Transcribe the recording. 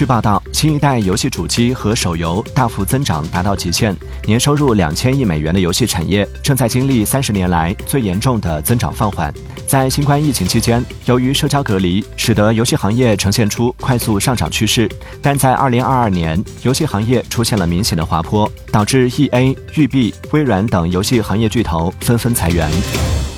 据报道新一代游戏主机和手游大幅增长达到极限年收入两千亿美元的游戏产业正在经历三十年来最严重的增长放缓。在新冠疫情期间由于社交隔离使得游戏行业呈现出快速上涨趋势但在二零二二年游戏行业出现了明显的滑坡导致 ea 育碧微软等游戏行业巨头纷纷裁员。